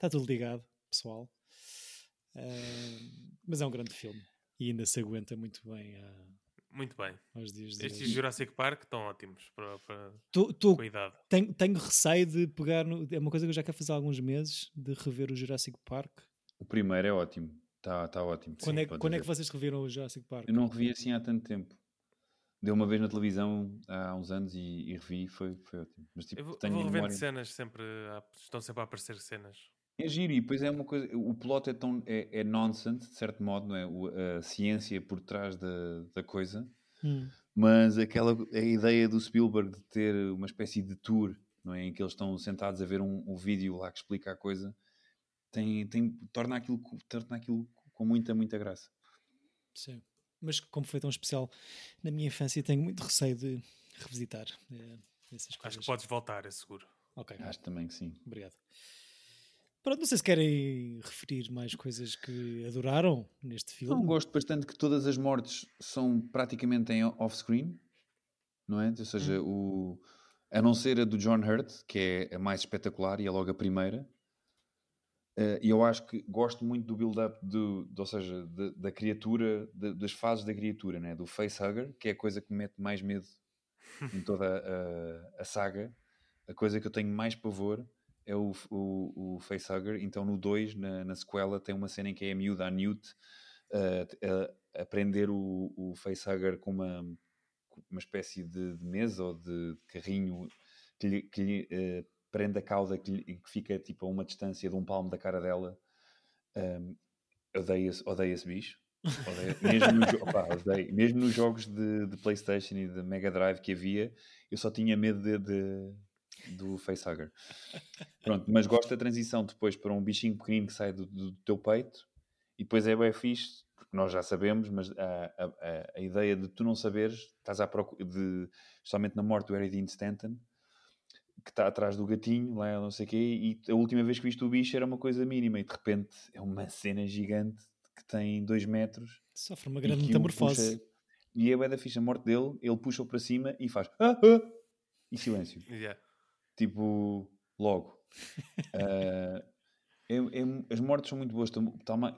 Está tudo ligado, pessoal. Ahm, mas é um grande filme e ainda se aguenta muito bem a- Muito bem. aos dias de Estes hoje. Jurassic Park estão ótimos para, para Tô- tô- cuidado. tenho, tenho receio de pegar. No, é uma coisa que eu já quero fazer há alguns meses de rever o Jurassic Park. O primeiro é ótimo. Está tá ótimo. Quando, Sim, é, quando é que vocês reviram o Jurassic Park? Eu não revi assim há tanto tempo. Deu uma vez na televisão há uns anos e, e revi, foi, foi ótimo. Mas tipo, Eu vou, tenho vou revendo memória. cenas sempre. Estão sempre a aparecer cenas. É giro, e depois é uma coisa. O plot é tão. é, é nonsense, de certo modo, não é? O- a ciência por trás da, da coisa. Hum, Mas aquela a ideia do Spielberg de ter uma espécie de tour, não é? Em que eles estão sentados a ver um, um vídeo lá que explica a coisa, tem, tem, torna, aquilo, torna aquilo com muita, muita graça. sim. Mas como foi tão especial na minha infância, tenho muito receio de revisitar eh, essas coisas. Acho que podes voltar, é seguro. Ok, Acho também que sim. obrigado. Pronto, não sei se querem referir mais coisas que adoraram neste filme. Não gosto bastante que todas as mortes são praticamente em off-screen, não é? Ou seja, o, a não ser a do John Hurt, que é a mais espetacular e é logo a primeira. Eh, E eu acho que gosto muito do build-up, ou seja, da, da criatura, de- das fases da criatura, né? do facehugger, que é a coisa que me mete mais medo em toda a, a saga. A coisa que eu tenho mais pavor é o, o, o facehugger. Então, no 2, na, na sequela, tem uma cena em que é a miúda, a Newt, a, a, prender o, o facehugger com uma, uma espécie de, de mesa ou de carrinho que lhe, que lhe, eh, prende a cauda que, lhe- que fica tipo a uma distância de um palmo da cara dela. Um, odeio, esse, odeio esse bicho. Odeio. Mesmo, nos, jo- opá, odeio. Mesmo nos jogos de, de Playstation e de Mega Drive que havia, eu só tinha medo de, de- do facehugger. Pronto, mas gosto da transição depois para um bichinho pequenino que sai do, do teu peito e depois é bem fixe, porque nós já sabemos, mas a, a, a- ideia de tu não saberes, estás à procura de, especialmente na morte do Harry Dean Stanton, que está atrás do gatinho, lá não sei o quê, e a última vez que viste o bicho era uma coisa mínima, e de repente é uma cena gigante que tem 2 metros. Sofre uma grande metamorfose. puxa- E é bem da ficha, a morte dele, ele puxa-o para cima e faz "Ah, ah", e silêncio Yeah. Tipo, logo. Ah, é- é- as mortes são muito boas.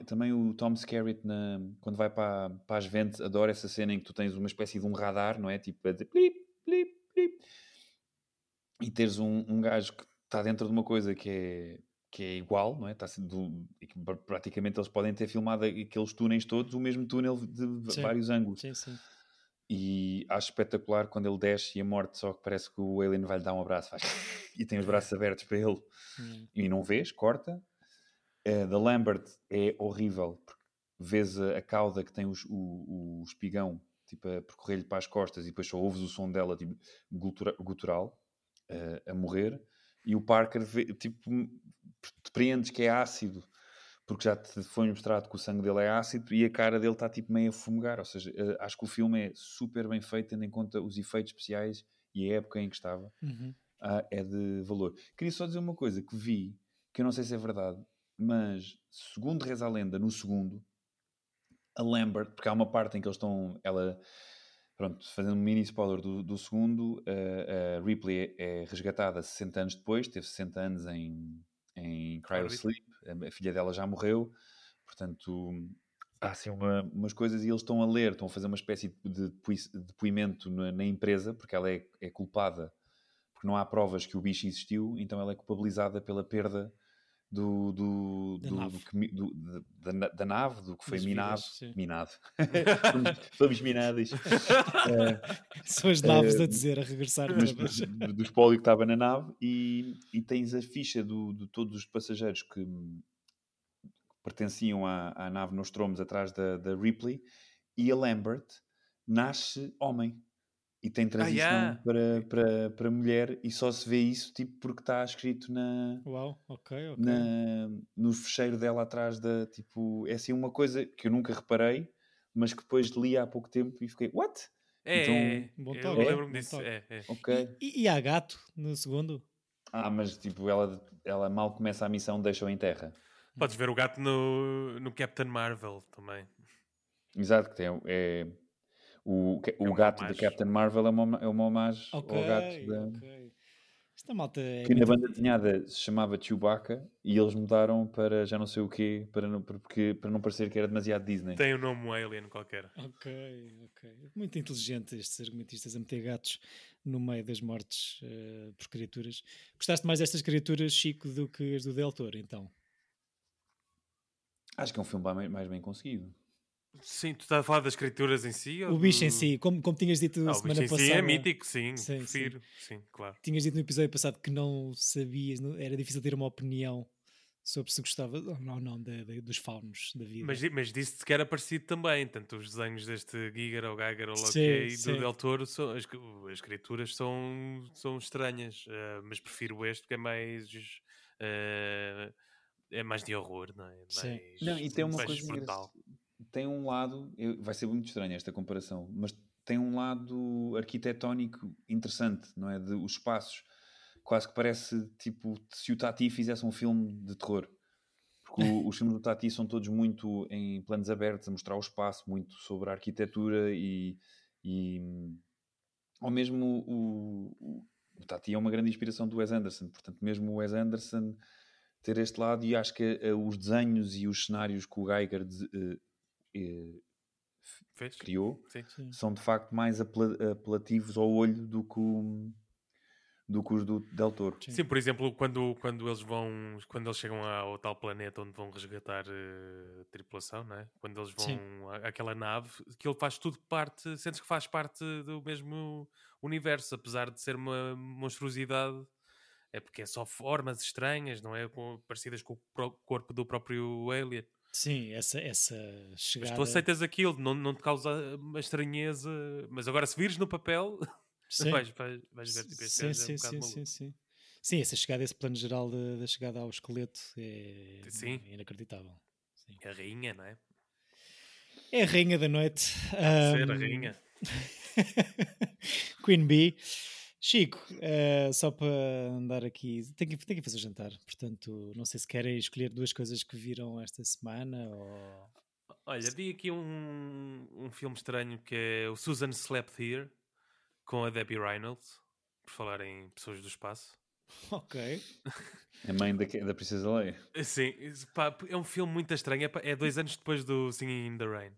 Também o Tom Skerritt, na, quando vai para, para as ventes, adora essa cena em que tu tens uma espécie de um radar, não é? Tipo, a dizer. E teres um, um gajo que está dentro de uma coisa que é, que é igual, não é? Está sendo, praticamente eles podem ter filmado aqueles túneis todos, o mesmo túnel de sim. vários ângulos. Sim, sim. E acho espetacular quando ele desce e a morte, só que parece que o Alien vai lhe dar um abraço, faz e tem os braços abertos para ele. Hum. E não vês, corta. Uh, da Lambert é horrível, porque vês a, a cauda que tem os, o, o espigão tipo, a percorrer-lhe para as costas e depois só ouves o som dela tipo, gutural uh, a morrer. E o Parker, vê, tipo, te preendes que é ácido porque já te foi mostrado que o sangue dele é ácido e a cara dele está tipo meio a fumegar. Ou seja, uh, acho que o filme é super bem feito, tendo em conta os efeitos especiais e a época em que estava. Uhum. Uh, é de valor. Queria só dizer uma coisa que vi, que eu não sei se é verdade, mas segundo reza a lenda, no segundo, a Lambert, porque há uma parte em que eles estão. Ela. Pronto, fazendo um mini spoiler do, do segundo, a Ripley é, é resgatada 60 anos depois, teve 60 anos em, em Cryo Sleep, a filha dela já morreu, portanto há assim uma, umas coisas e eles estão a ler, estão a fazer uma espécie de depoimento na, na empresa, porque ela é, é, culpada, porque não há provas que o bicho existiu, então ela é culpabilizada pela perda do, do, da, do, nave. do, do da, da, nave, do que foi minado. Vidas, minado. Fomos minados. São as naves uh, a dizer, a regressar. Mas, do, do espólio que estava na nave e, e tens a ficha do, de todos os passageiros que, pertenciam à, à nave Nostromo atrás da, da Ripley e a Lambert nasce homem e tem transição ah, yeah. para, para, para mulher e só se vê isso tipo porque está escrito na Uau, ok, ok na, no fecheiro dela atrás da tipo é assim uma coisa que eu nunca reparei mas que depois li há pouco tempo e fiquei what? É, então, é, bom toque, eu lembro-me disso é, é. ok e, e há gato no segundo? ah mas tipo ela, ela mal começa a missão deixa-o em terra podes ver o gato no, no Captain Marvel também exato que tem, é o, o é gato de Captain Marvel é uma, é uma homagem okay, ao gato da. Okay. Esta malta é que na banda desenhada se chamava Chewbacca e eles mudaram para já não sei o quê, para não, porque, para não parecer que era demasiado Disney. Tem o um nome Alien qualquer. Ok, ok. Muito inteligente estes argumentistas a meter gatos no meio das mortes uh, por criaturas. Gostaste mais destas criaturas, Chico, do que as do Del Toro, então? Acho que é um filme mais bem conseguido. Sim, tu estás a falar das escrituras em si? O bicho em si, como, como tinhas dito ah, semana passada. Sim, é mítico, sim, sim prefiro, sim. sim. claro. Tinhas dito no episódio passado que não sabias, era difícil ter uma opinião sobre se gostava ou não, não de, de, dos faunos da vida. Mas, mas disse-te que era parecido também, tanto os desenhos deste Giger ou Geiger ou Loki e do Del Toro, são, as, as escrituras são, são estranhas, uh, mas prefiro este que é mais. Uh, é mais de horror, não é? Mais, não, e tem uma coisa brutal tem um lado, vai ser muito estranho esta comparação, mas tem um lado arquitetónico interessante, não é? De, os espaços, quase que parece tipo se o Tati fizesse um filme de terror. Porque o, os filmes do Tati são todos muito em planos abertos, a mostrar o espaço, muito sobre a arquitetura e. e ou mesmo o, o, o Tati é uma grande inspiração do Wes Anderson, portanto, mesmo o Wes Anderson ter este lado, e acho que uh, os desenhos e os cenários que o Geiger uh, Fez? criou sim, sim. são de facto mais apelativos ao olho do que, o, do que os do Del Toro. Sim. sim, por exemplo, quando, quando eles vão quando eles chegam ao tal planeta onde vão resgatar uh, tripulação, né? quando eles vão à, àquela nave, que ele faz tudo parte, sentes que faz parte do mesmo universo, apesar de ser uma monstruosidade é porque é só formas estranhas, não é? Com, parecidas com o corpo do próprio Alien. Sim, essa, essa chegada. Mas tu aceitas aquilo, não, não te causa uma estranheza. Mas agora, se vires no papel, vais, vais, vais ver tipo, sim, sim, é um sim, sim, sim. Sim, essa chegada, esse plano geral da chegada ao esqueleto é, sim. inacreditável. Sim. A rainha, não é? É a rainha da noite. Um... Ser a rainha. Queen Bee. Chico, uh, só para andar aqui, tenho que, tenho que fazer jantar, portanto, não sei se querem escolher duas coisas que viram esta semana ou. Olha, vi aqui um, um filme estranho que é o Susan Slept Here com a Debbie Reynolds, por falar em pessoas do espaço. Ok. A mãe da, da Princesa Leia. Sim, pá, é um filme muito estranho. É, é, dois anos depois do Singing in the Rain.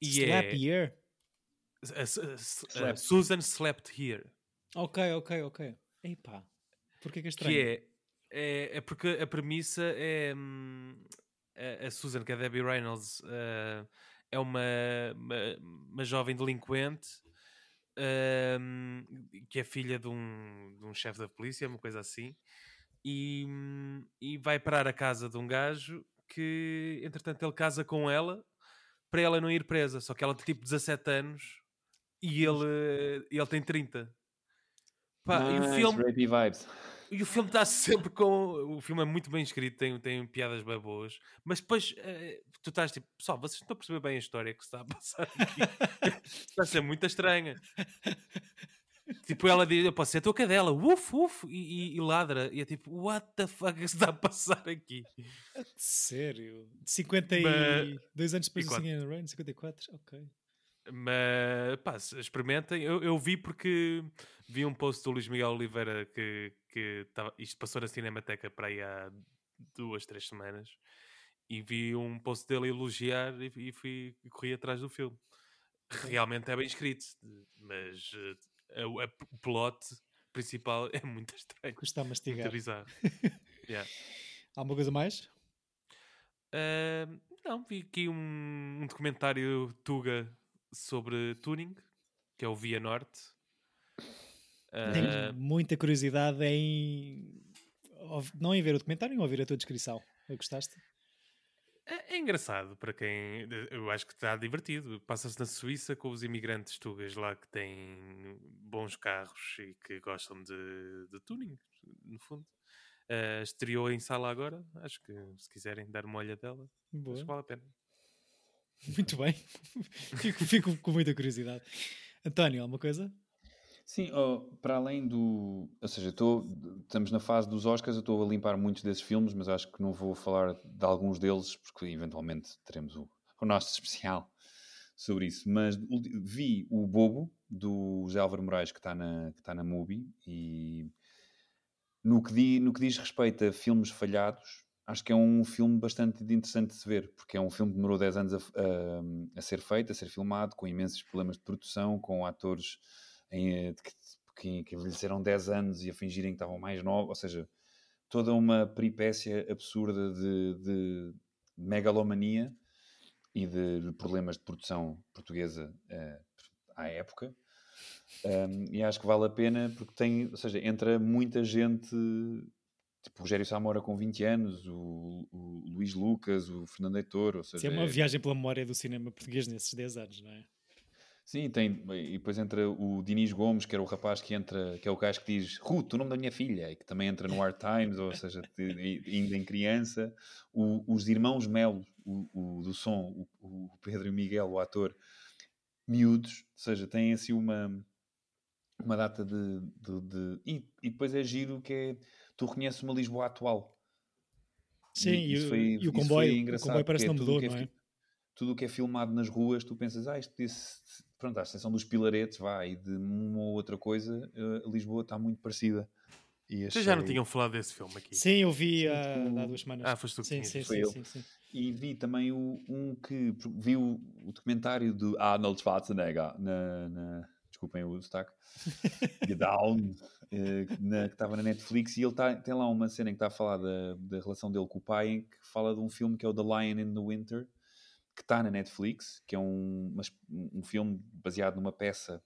E Slap é... Here? Susan Slept Here. Ok, ok, ok. Epá, porquê que é estranho? Que é, é, é porque a premissa é hum, a, a Susan, que é a Debbie Reynolds, uh, é uma, uma, uma, jovem delinquente uh, que é filha de um, de um chefe da polícia, uma coisa assim, e, e vai parar a casa de um gajo que, entretanto, ele casa com ela para ela não ir presa. Só que ela tem tipo 17 anos e ele, ele tem 30. Pá, nice, e o filme. Vibes. E o filme está sempre com. O filme é muito bem escrito, tem, tem piadas bem boas, mas depois uh, tu estás tipo, pessoal, vocês estão a perceber bem a história que se está a passar aqui. está a ser muito estranha. Tipo, ela diz: Eu posso ser a tua cadela, uf, uf, e, e, e, ladra. E é tipo, what the fuck é que está a passar aqui? Sério? 52 Mas... anos depois do Singing in the Rain, 54? Ok. Mas, pá, experimentem. Eu, eu vi porque vi um post do Luís Miguel Oliveira que, que tava, isto passou na Cinemateca para aí há duas, três semanas. E vi um post dele elogiar e, e fui e corri atrás do filme. Realmente é bem escrito, mas uh, o plot principal é muito estranho. Custa a mastigar. Muito bizarro. yeah. Há alguma coisa mais? Uh, não, vi aqui um, um documentário Tuga sobre tuning, que é o Via Norte. Tenho uh... muita curiosidade em não em ver o documentário, em ouvir a tua descrição. Gostaste? É, é, engraçado para quem. Eu acho que está divertido. Passa-se na Suíça com os imigrantes tugas lá que têm bons carros e que gostam de, de tuning, no fundo. Uh, estreou em sala agora. Acho que se quiserem dar uma olha dela, Boa. acho que vale a pena. Muito bem. fico, fico com muita curiosidade. António, alguma coisa? Sim, oh, para além do. Ou seja, tô, estamos na fase dos Oscars, eu estou a limpar muitos desses filmes, mas acho que não vou falar de alguns deles, porque eventualmente teremos o, o nosso especial sobre isso. Mas vi o Bobo, do José Álvaro Moraes, que está na, que tá na Mubi, e no que, di, no que diz respeito a filmes falhados, acho que é um filme bastante interessante de se ver, porque é um filme que demorou 10 anos a, a, a ser feito, a ser filmado, com imensos problemas de produção, com atores em, que, que, que envelheceram 10 anos e a fingirem que estavam mais novos, ou seja, toda uma peripécia absurda de, de megalomania e de, problemas de produção portuguesa uh, à época. Um, e acho que vale a pena porque tem, ou seja, entra muita gente tipo o Rogério Samora com 20 anos, o, o Luís Lucas, o Fernando Heitor, ou seja... Isso é uma viagem pela memória do cinema português nesses 10 anos, não é? Sim, tem, e depois entra o Dinis Gomes, que era o rapaz que entra, que é o gajo que diz Ruth, o nome da minha filha, e que também entra no Hard Times, ou seja, ainda em criança. O, os irmãos Melo, o, o do som, o, o, Pedro e o Miguel, o ator, miúdos, ou seja, têm assim uma, uma data de. de, de e, e, depois é giro que é. Tu reconheces uma Lisboa atual. Sim, e, e, foi, e o, comboio, o comboio parece que é não mudou, não é? tudo o que é filmado nas ruas, tu pensas, ah, isto disse, pronto, à exceção dos pilaretes, vai, e de uma ou outra coisa, uh, Lisboa está muito parecida. E Vocês já não tinham falado desse filme aqui? Sim, eu vi uh, há duas semanas. Ah, foste tu que sim, sim, sim, sim, sim, E vi também o, um que vi o, o documentário do Arnold Schwarzenegger na, na desculpem o destaque, The Down, eh, na, que estava na Netflix, e ele tá, tem lá uma cena em que está a falar da, da relação dele com o pai, que fala de um filme que é o The Lion in the Winter, que está na Netflix, que é um, um filme baseado numa peça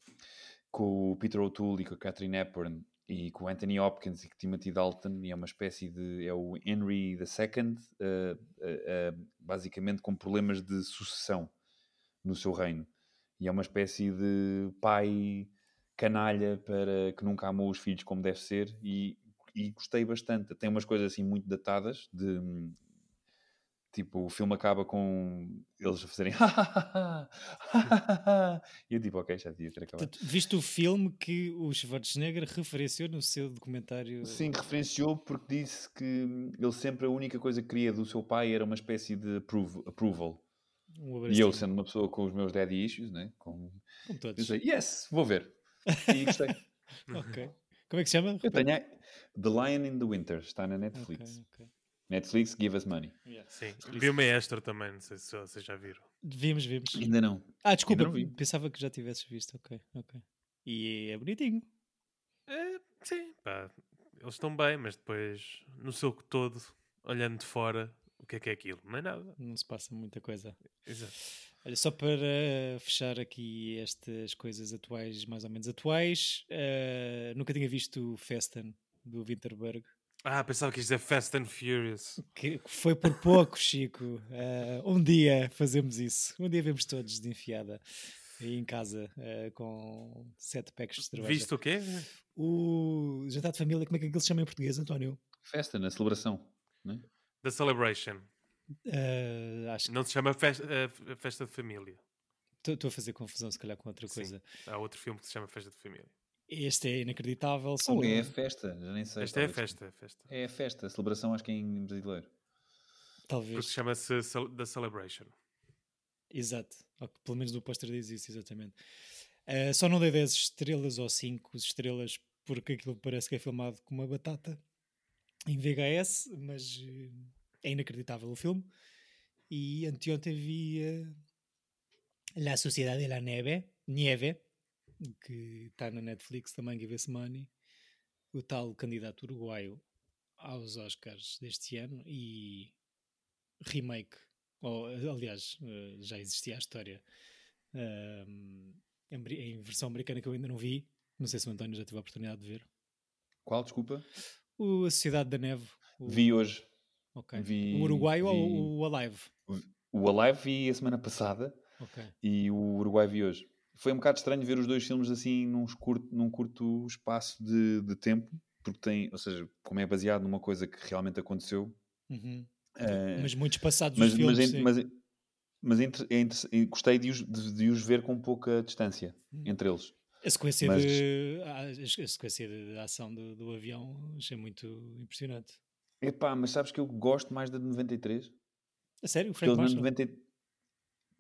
com o Peter O'Toole e com a Catherine Hepburn e com o Anthony Hopkins e com Timothy Dalton, e é uma espécie de... é o Henry II, uh, uh, uh, basicamente com problemas de sucessão no seu reino. E é uma espécie de pai canalha para que nunca amou os filhos como deve ser e, e gostei bastante. Tem umas coisas assim muito datadas de Tipo, o filme acaba com eles a fazerem e eu tipo, ok, já devia ter acabado. Viste o filme que o Schwarzenegger referenciou no seu documentário? Sim, referenciou porque disse que ele sempre a única coisa que queria do seu pai era uma espécie de approval. Um e eu, sendo uma pessoa com os meus daddy issues, né? com, com todos. Disse, yes, vou ver. E gostei. ok. Como é que se chama? Eu tenho The Lion in the Winter, está na Netflix. Okay, okay. Netflix, give us money. Yeah. Sim, vi o Maestro também, não sei se vocês já viram. Vimos, vimos. Ainda não. Ah, desculpa, pensava que já tivesses visto, ok, ok. E é bonitinho. É, sim, pá. eles estão bem, mas depois, no seu todo, olhando de fora, o que é que é aquilo? Não é nada. Não se passa muita coisa. Exato. Olha, só para fechar aqui estas coisas atuais, mais ou menos atuais, eh, nunca tinha visto o Festen do Winterberg. Ah, pensava que isto é Fast and Furious. Que foi por pouco, Chico. Eh, um dia fazemos isso. Um dia vemos todos de enfiada aí em casa eh, com sete packs de cerveja. Viste o quê? O jantar de família, como é que aquilo se chama em português, António? Festa, na celebração. Não é? The Celebration. Eh, acho que Não se chama festa, eh, Festa de Família. estou a fazer confusão, se calhar, com outra Sim. coisa. Há outro filme que se chama Festa de Família. Este é inacreditável. Só Ou é a festa, já nem sei. Esta é a talvez. festa, é a festa. É a festa, a celebração acho que é em brasileiro. Talvez. Porque chama-se The Celebration. Exato. Pelo menos no póster diz isso, exatamente. Uh, só não dei 10 estrelas ou 5 estrelas porque aquilo parece que é filmado com uma batata em VHS, mas uh, é inacreditável o filme. E anteontem vi uh, La Sociedade de la Neve, Nieve, que está na Netflix também, Give Us Money, o tal candidato uruguaio aos Oscars deste ano e remake, ou aliás, eh, já existia a história bri- em versão americana que eu ainda não vi. Não sei se o António já teve a oportunidade de ver. Qual, desculpa? O A Sociedade da Neve. O, Vi hoje. vi- o Uruguaio vi- ou o Alive? O Alive vi a semana passada Ok. e o Uruguai vi hoje. Foi um bocado estranho ver os dois filmes assim num curto, num curto espaço de, de tempo, porque tem, ou seja, como é baseado numa coisa que realmente aconteceu. Uhum. eh, Mas muitos passados mas, os filmes. mas, sim. mas, mas é inter- é gostei de os, de, de os ver com pouca distância Hum. entre eles. A sequência, mas- de, a, a sequência de ação do, do avião achei muito impressionante. Epá, mas sabes que eu gosto mais da de 93? A sério, o Frank eles na Marshall? 90...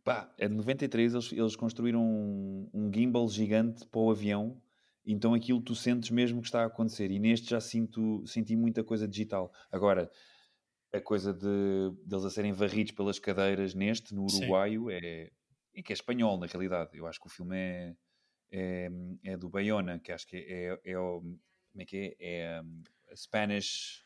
Pá, a de 93 eles, eles construíram um, um gimbal gigante para o avião, então aquilo tu sentes mesmo que está a acontecer. E neste já sinto, senti muita coisa digital. Agora, a coisa de deles a serem varridos pelas cadeiras neste, no Sim. uruguaio, é, e que é espanhol na realidade. Eu acho que o filme é, é, é do Bayona, que acho que é, é, é o. Como é que é? É um, a Spanish.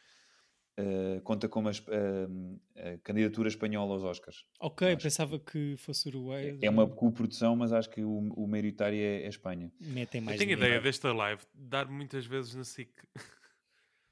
uh, conta como a, um, a candidatura espanhola aos Oscars. Ok, acho pensava que fosse Uruguai. É uma coprodução, mas acho que o, o maioritário é, é Espanha. Metem mais Eu tenho ideia desta live dar muitas vezes na SIC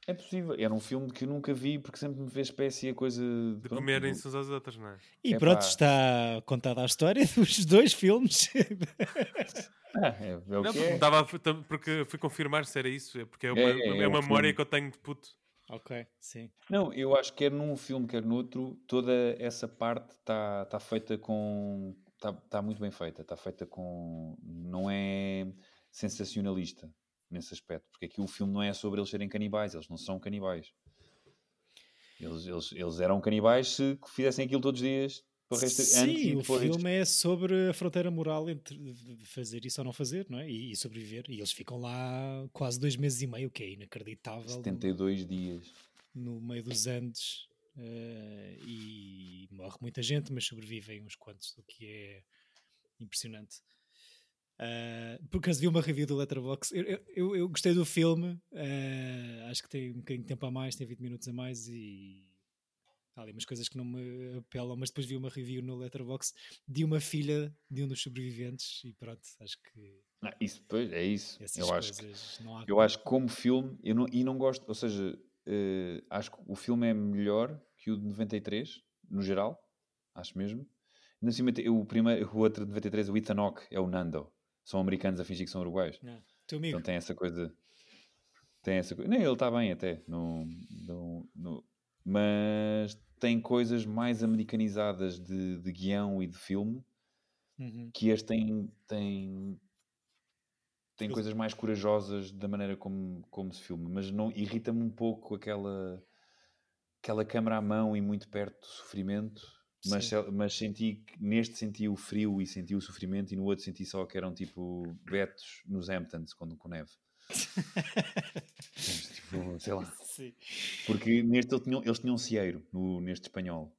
É possível. Era um filme que eu nunca vi porque sempre me fez espécie a coisa de pronto, comerem-se uns aos outros, não é? E Epá. pronto, está contada a história dos dois filmes. Ah, é, é o Não, que porque, é. estava a- tam- porque fui confirmar se era isso, é porque é uma, É, é, é uma memória filme. que eu tenho de puto. ok, sim. Não, eu acho que quer num filme, quer noutro, toda essa parte está tá feita com. Está tá muito bem feita. Está feita com. Não é sensacionalista nesse aspecto. Porque aqui o filme não é sobre eles serem canibais. Eles não são canibais. Eles, eles, eles eram canibais se fizessem aquilo todos os dias. Resto, e Sim, o filme é sobre a fronteira moral entre fazer isso ou não fazer, não é? E, e sobreviver. E eles ficam lá quase dois meses e meio, o que é inacreditável. no- 72 dias. no meio dos Andes eh, e morre muita gente, mas sobrevivem uns quantos, o que é impressionante. Uh, por acaso vi uma review do Letterboxd. Eu, eu- eu, gostei do filme, eh, acho que tem um bocadinho de tempo a mais, tem 20 minutos a mais e há ali umas coisas que não me apelam, mas depois vi uma review no Letterboxd de uma filha de um dos sobreviventes e pronto, acho que Ah, isso, pois, é isso. Eu acho que coisas não há Eu acho que como filme, eu não, e não gosto, ou seja, eh, acho que o filme é melhor que o de 93, no geral, acho mesmo. Por cima o, primeiro, o outro de 93, o Ethan Hawke, é o Nando. São americanos a fingir que são uruguaios. Não. Teu amigo, Então tem essa coisa. Tem essa coisa. Nem ele está bem até. No, no, no- mas tem coisas mais americanizadas de, de guião e de filme Uhum. que este tem, tem, tem Ele- coisas mais corajosas da maneira como, como se filma, mas não irrita-me um pouco aquela aquela câmara à mão e muito perto do sofrimento, mas, mas senti neste senti o frio e senti o sofrimento e no outro senti só que eram tipo betos nos Hamptons quando com neve. tipo, sei lá. Sim. Porque neste eles tinham, eles tinham um cieiro no, neste espanhol.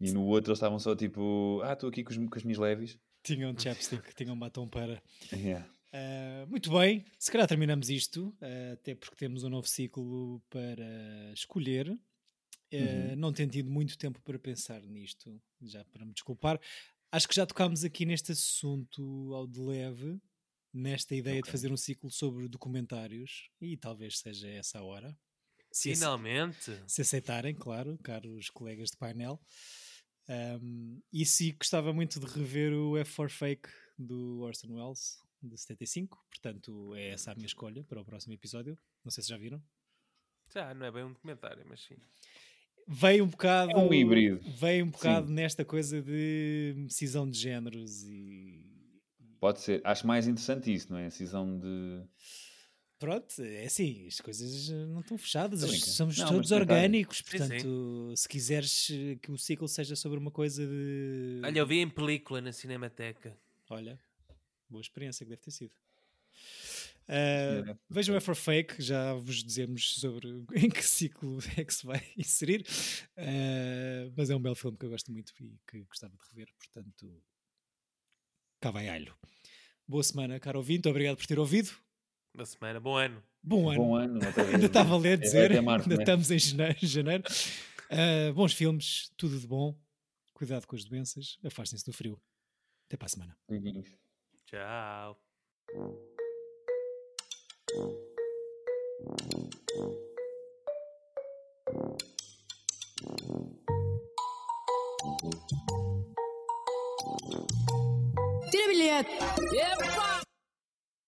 E no outro eles estavam só tipo, ah, estou aqui com, os, com as minhas leves. Tinha um chapstick, tinha um batom para. Yeah. Uh, muito bem, se calhar terminamos isto, uh, até porque temos um novo ciclo para escolher. Uh, uhum. Não tenho tido muito tempo para pensar nisto, já para me desculpar. Acho que já tocámos aqui neste assunto ao de leve, nesta ideia okay. de fazer um ciclo sobre documentários, e talvez seja essa a hora. Se Finalmente! Se aceitarem, claro, caros colegas de painel. Um, e se gostava muito de rever o F for Fake do Orson Welles, de 75, portanto é essa a minha escolha para o próximo episódio. Não sei se já viram. Já, não é bem um documentário, mas sim. Veio um bocado. É um híbrido. Veio um bocado sim. nesta coisa de cisão de géneros e. Pode ser. Acho mais interessante isso, não é? A cisão de. Pronto, é assim, as coisas não estão fechadas, somos não, todos orgânicos, portanto, sim, sim. se quiseres que o ciclo seja sobre uma coisa de. Olha, eu vi em película na Cinemateca. Olha, boa experiência que deve ter sido. Uh, vejam é for fake, já vos dizemos sobre em que ciclo é que se vai inserir, uh, mas é um belo filme que eu gosto muito e que gostava de rever, portanto, cá vai alho. Boa semana, caro ouvinte, obrigado por ter ouvido. Boa semana, bom ano. Bom ano. Bom ano ainda estava a ler, dizer, é, março, ainda é? estamos em janeiro. janeiro. Uh, bons filmes, tudo de bom, cuidado com as doenças, afastem-se do frio. Até para a semana. Tchau. Tira bilhete! Epa!